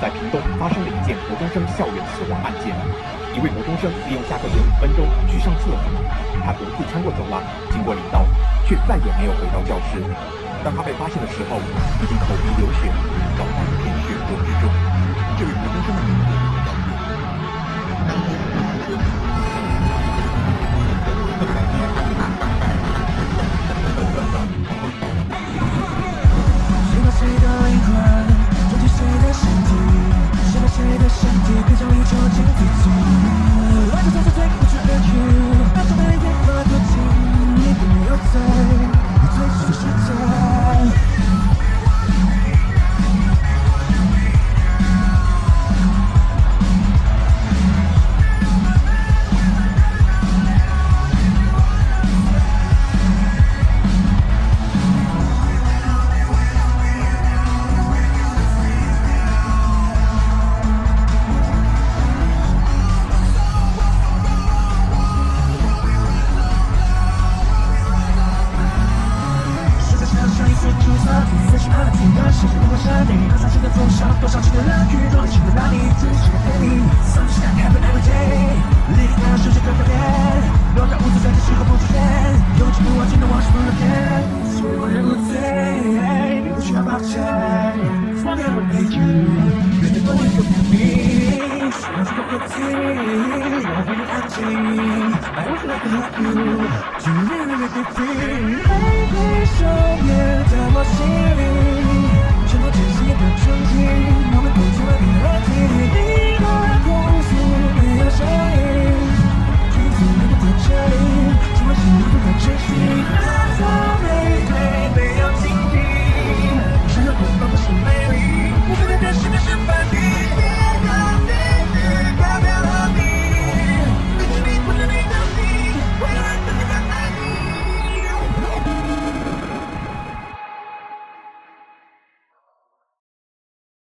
在屏东发生了一件国中生校园死亡案件。一位国中生利用下课前五分钟去上厕所，他独自穿过走廊，经过礼道，却再也没有回到教室。当他被发现的时候，已经口鼻流血，倒在一片血泊之中。这位国中生的名字多少次的人群，多少次的让你只是个 baby。Something that happen every day，历历在时时刻刻变，落下无字在这时候不出现，用尽不忘记的往事不能变，所有人无罪，你不需要抱歉。Forever be you, baby boy you be me，什么都不听，让我陪你安静。I wish I could have you, to really really be free。